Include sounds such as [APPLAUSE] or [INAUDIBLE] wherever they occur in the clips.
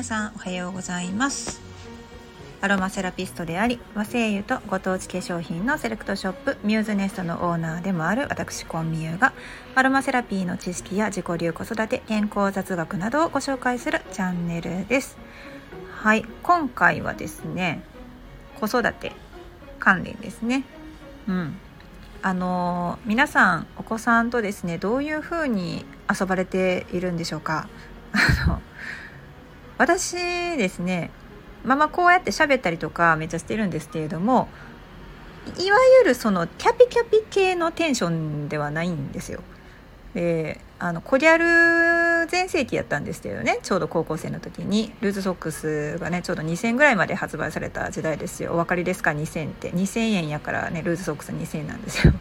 皆さんおはようございます。アロマセラピストであり和製油とご当地化粧品のセレクトショップミューズネストのオーナーでもある私コンミユがアロマセラピーの知識や自己流子育て健康雑学などをご紹介するチャンネルです。はい今回はですね子育て関連ですね。うん。あの皆さんお子さんとですねどういうふうに遊ばれているんでしょうか？あ [LAUGHS] の私ですねまあまあこうやって喋ったりとかめっちゃしてるんですけれどもいわゆるそのキャピキャピ系のテンションではないんですよ。であのコギャル全盛期やったんですけどねちょうど高校生の時にルーズソックスがねちょうど2,000ぐらいまで発売された時代ですよお分かりですか？2,000って2,000円やからねルーズソックス2,000円なんですよ。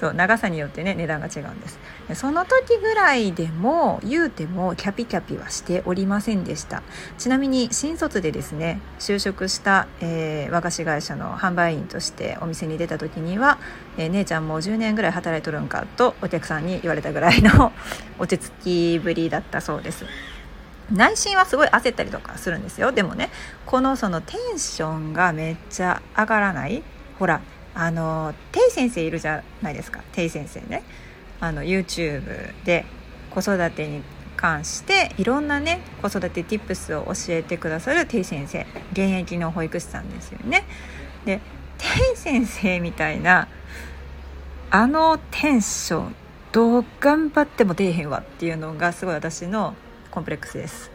そう長さによってね値段が違うんです。その時ぐらいでも言うてもキャピキャピはしておりませんでした。ちなみに新卒でですね就職した、えー、和菓子会社の販売員としてお店に出た時には、えー、姉ちゃんもう10年ぐらい働いとるんかとお客さんに言われたぐらいの [LAUGHS] 落ち着きぶりだったそうです。内心はすごい焦ったりとかするんですよ。でもねこのそのテンションがめっちゃ上がらない。ほらあのてい先生いるじゃないですかてい先生ねあの YouTube で子育てに関していろんなね子育て Tips を教えてくださるてい先生現役の保育士さんですよね。でてい先生みたいなあのテンションどう頑張っても出えへんわっていうのがすごい私のコンプレックスです。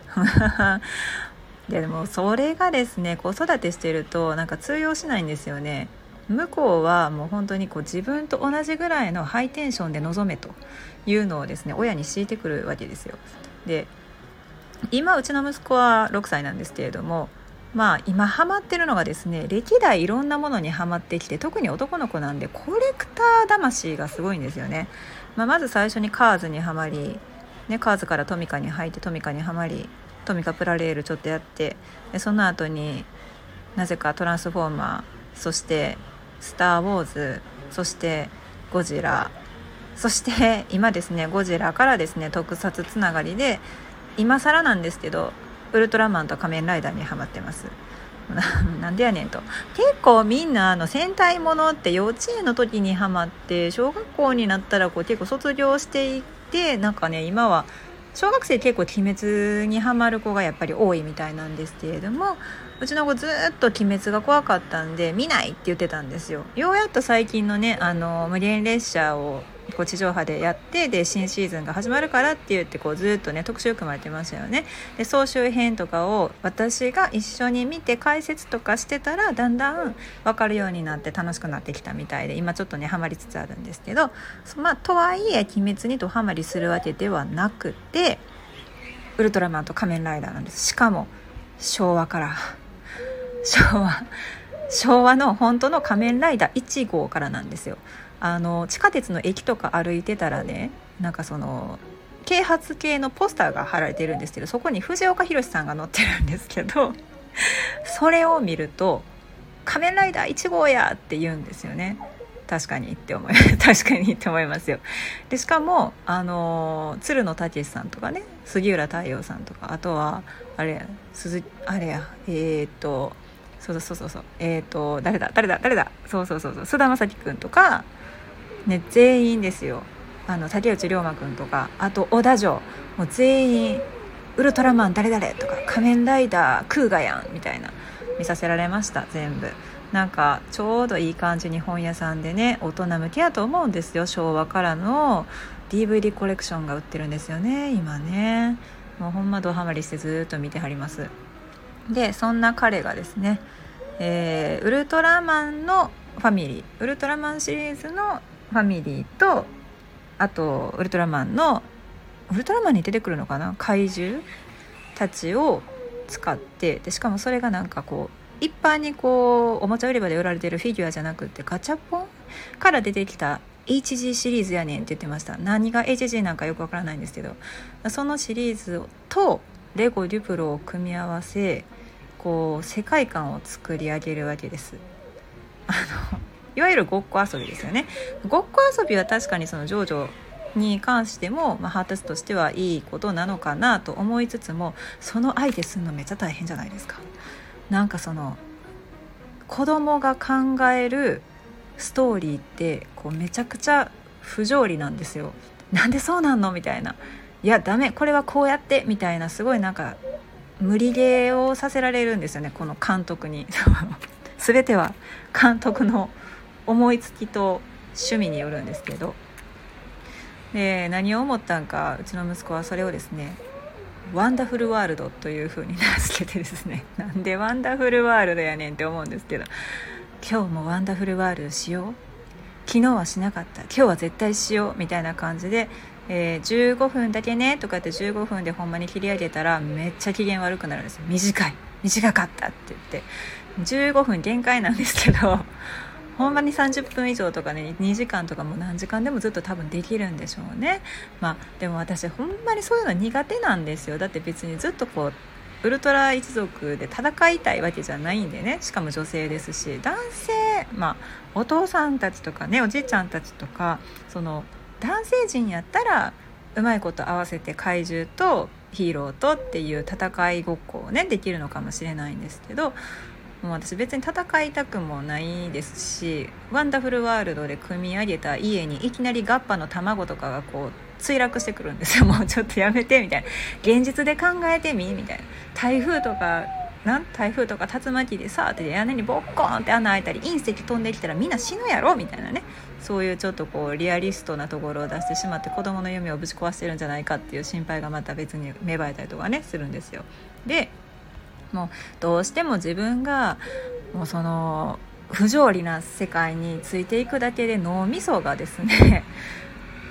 [LAUGHS] でもそれがですね子育てしてるとなんか通用しないんですよね。向こうはもう本当にこう自分と同じぐらいのハイテンションで臨めというのをですね親に敷いてくるわけですよ。で今うちの息子は6歳なんですけれどもまあ今ハマってるのがですね歴代いろんなものにはまってきて特に男の子なんでコレクター魂がすごいんですよね。まあ、まず最初にカーズにはまり、ね、カーズからトミカに入ってトミカにはまりトミカプラレールちょっとやってでその後になぜかトランスフォーマーそしてスター・ウォーズそしてゴジラ。そして今ですねゴジラからですね特撮つながりで今更なんですけどウルトラマンと仮面ライダーにはまってます。[LAUGHS] なんでやねんと。結構みんなあの戦隊ものって幼稚園の時にはまって小学校になったらこう結構卒業していってなんかね今は小学生結構鬼滅にハマる子がやっぱり多いみたいなんですけれどもうちの子ずっと鬼滅が怖かったんで見ないって言ってたんですよ。ようやっと最近のねあの無限列車をこう地上波でやってで新シーズンが始まるからって言ってこうずっとね特集組まれてましたよね。で総集編とかを私が一緒に見て解説とかしてたらだんだん分かるようになって楽しくなってきたみたいで今ちょっとねハマりつつあるんですけどまあとはいえ鬼滅にドハマりするわけではなくてウルトラマンと仮面ライダーなんです。しかも昭和から。昭和。昭和の本当の仮面ライダー1号からなんですよあの地下鉄の駅とか歩いてたらねなんかその啓発系のポスターが貼られてるんですけどそこに藤岡弘さんが載ってるんですけど [LAUGHS] それを見ると「仮面ライダー1号や!」って言うんですよね確かにって思い [LAUGHS] 確かにって思いますよでしかもあの鶴野武さんとかね杉浦太陽さんとかあとはあれ鈴あれやえー、っとそうそうそうそう。えっ、と誰だ？誰だ？誰だ？そうそうそうそう。菅田将暉君とかね全員ですよ。あの竹内涼真君とかあと小田城。もう全員ウルトラマン誰々とか仮面ライダークーガやんみたいな。見させられました全部。なんかちょうどいい感じに本屋さんでね大人向けやと思うんですよ。昭和からの DVD コレクションが売ってるんですよね今ね。もうほんまドハマりしてずっと見てはります。でそんな彼がですね、えー、ウルトラマンのファミリーウルトラマンシリーズのファミリーとあとウルトラマンのウルトラマンに出てくるのかな？怪獣たちを使ってでしかもそれがなんかこう一般にこうおもちゃ売り場で売られてるフィギュアじゃなくてガチャポンから出てきた HG シリーズやねんって言ってました。何が HG なんかよくわからないんですけどそのシリーズとレゴデュプロを組み合わせこう世界観を作り上げるわけですあのいわゆるごっこ遊びですよねごっこ遊びは確かにそのジョジョに関しても、まあ、発達としてはいいことなのかなと思いつつもその相手するのめっちゃ大変じゃないですか。なんかその子供が考えるストーリーってこうめちゃくちゃ不条理なんですよ。なんでそうなんの？みたいな。いやダメこれはこうやってみたいなすごいなんか無理ゲーをさせられるんですよねこの監督に。[LAUGHS] 全ては監督の思いつきと趣味によるんですけど。で何を思ったんかうちの息子はそれをですねワンダフルワールドというふうに名付けてですね [LAUGHS] なんでワンダフルワールドやねんって思うんですけど今日もワンダフルワールドしよう。昨日はしなかった。今日は絶対しよう。みたいな感じで、えー、15分だけねとかって15分でほんまに切り上げたらめっちゃ機嫌悪くなるんですよ。短い。短かったって言って。15分限界なんですけどほんまに30分以上とかね2時間とかも何時間でもずっと多分できるんでしょうね。まあでも私ほんまにそういうの苦手なんですよ。だって別にずっとこうウルトラ一族で戦いたいわけじゃないんでね。しかも女性ですし。男性まあお父さんたちとかねおじいちゃんたちとかその男性陣やったらうまいこと合わせて怪獣とヒーローとっていう戦いごっこをねできるのかもしれないんですけどもう私別に戦いたくもないですしワンダフルワールドで組み上げた家にいきなりガッパの卵とかがこう墜落してくるんですよ。もうちょっとやめてみたいな。現実で考えてみみたいな。台風とかなん台風とか竜巻でさって屋根にボッコーンって穴開いたり隕石飛んできたらみんな死ぬやろみたいなねそういうちょっとこうリアリストなところを出してしまって子供の夢をぶち壊してるんじゃないかっていう心配がまた別に芽生えたりとかねするんですよ。でもうどうしても自分がもうその不条理な世界についていくだけで脳みそがですね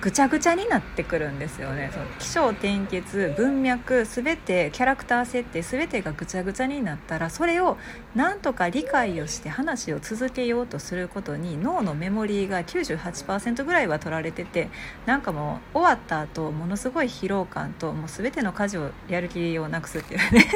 ぐちゃぐちゃになってくるんですよね。その起承転結文脈全てキャラクター設定全てがぐちゃぐちゃになったらそれをなんとか理解をして話を続けようとすることに脳のメモリーが98%ぐらいは取られててなんかもう終わった後ものすごい疲労感ともう全ての家事をやる気をなくすっていうね。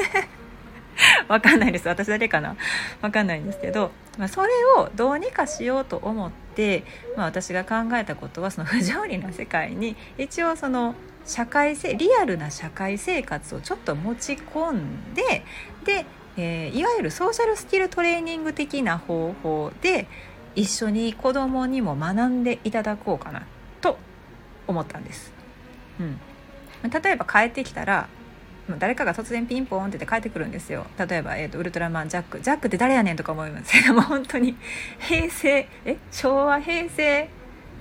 [LAUGHS] わかんないです。私だけかな。わかんないんですけど、まあ、それをどうにかしようと思って、まあ、私が考えたことはその [LAUGHS] 不条理な世界に一応その社会性リアルな社会生活をちょっと持ち込んでで、えー、いわゆるソーシャルスキルトレーニング的な方法で一緒に子供にも学んでいただこうかなと思ったんです。うん、例えば帰ってきたら誰かが突然ピンポンってて帰ってくるんですよ。例えば、えーと、ウルトラマンジャック。ジャックって誰やねんとか思いますけども本当に平成え昭和平成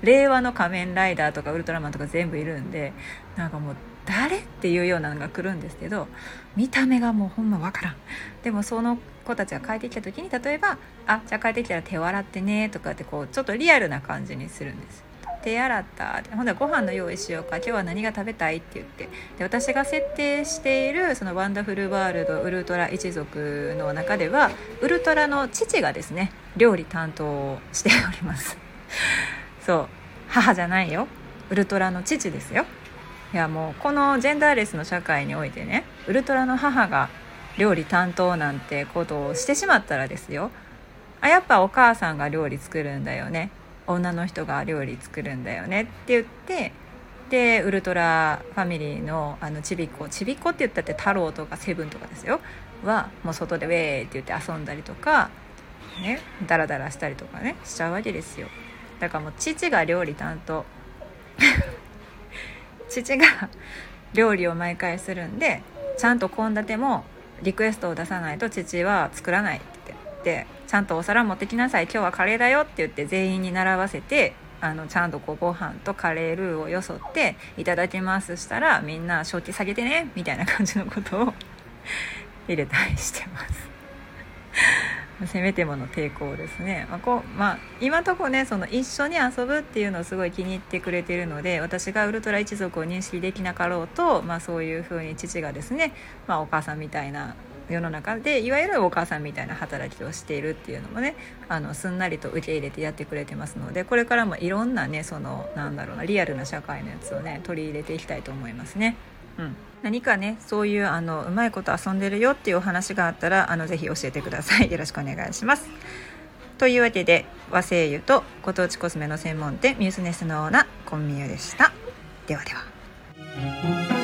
令和の仮面ライダーとかウルトラマンとか全部いるんでなんかもう誰っていうようなのが来るんですけど見た目がもうほんま分からん。でもその子たちが帰ってきた時に例えば「あじゃあ帰ってきたら手を洗ってね」とかってこうちょっとリアルな感じにするんです。手洗った。ほんでご飯の用意しようか。今日は何が食べたいって言って。で私が設定しているそのワンダフルワールドウルトラ一族の中ではウルトラの父がですね料理担当しております。[LAUGHS] そう。母じゃないよ。ウルトラの父ですよ。いやもうこのジェンダーレスの社会においてねウルトラの母が料理担当なんてことをしてしまったらですよ。あやっぱお母さんが料理作るんだよね。女の人が料理作るんだよねって言ってでウルトラファミリーのあのちびっこちびっこって言ったって太郎とかセブンとかですよ。はもう外でウェーって言って遊んだりとかねダラダラしたりとかねしちゃうわけですよ。だからもう父が料理担当。[LAUGHS] 父が [LAUGHS] 料理を毎回するんでちゃんと献立もリクエストを出さないと父は作らないって言ってちゃんとお皿持ってきなさい。今日はカレーだよって言って全員に習わせてあのちゃんとこうご飯とカレールーをよそって「いただきます」したらみんな正気下げてねみたいな感じのことを [LAUGHS] 入れたりしてます。[LAUGHS] せめてもの抵抗ですね、まあ、こうまあ、今とこねその一緒に遊ぶっていうのをすごい気に入ってくれてるので私がウルトラ一族を認識できなかろうと、まあ、そういうふうに父がですね、まあ、お母さんみたいな世の中でいわゆるお母さんみたいな働きをしているっていうのもねあのすんなりと受け入れてやってくれてますのでこれからもいろんなねそのなんだろうなリアルな社会のやつをね取り入れていきたいと思いますね。うん、何かねそういうあのうまいこと遊んでるよっていうお話があったらあのぜひ教えてくださいよろしくお願いします。というわけで和製油とご当地コスメの専門店ミュースネスのオーナーコンミュでした。ではでは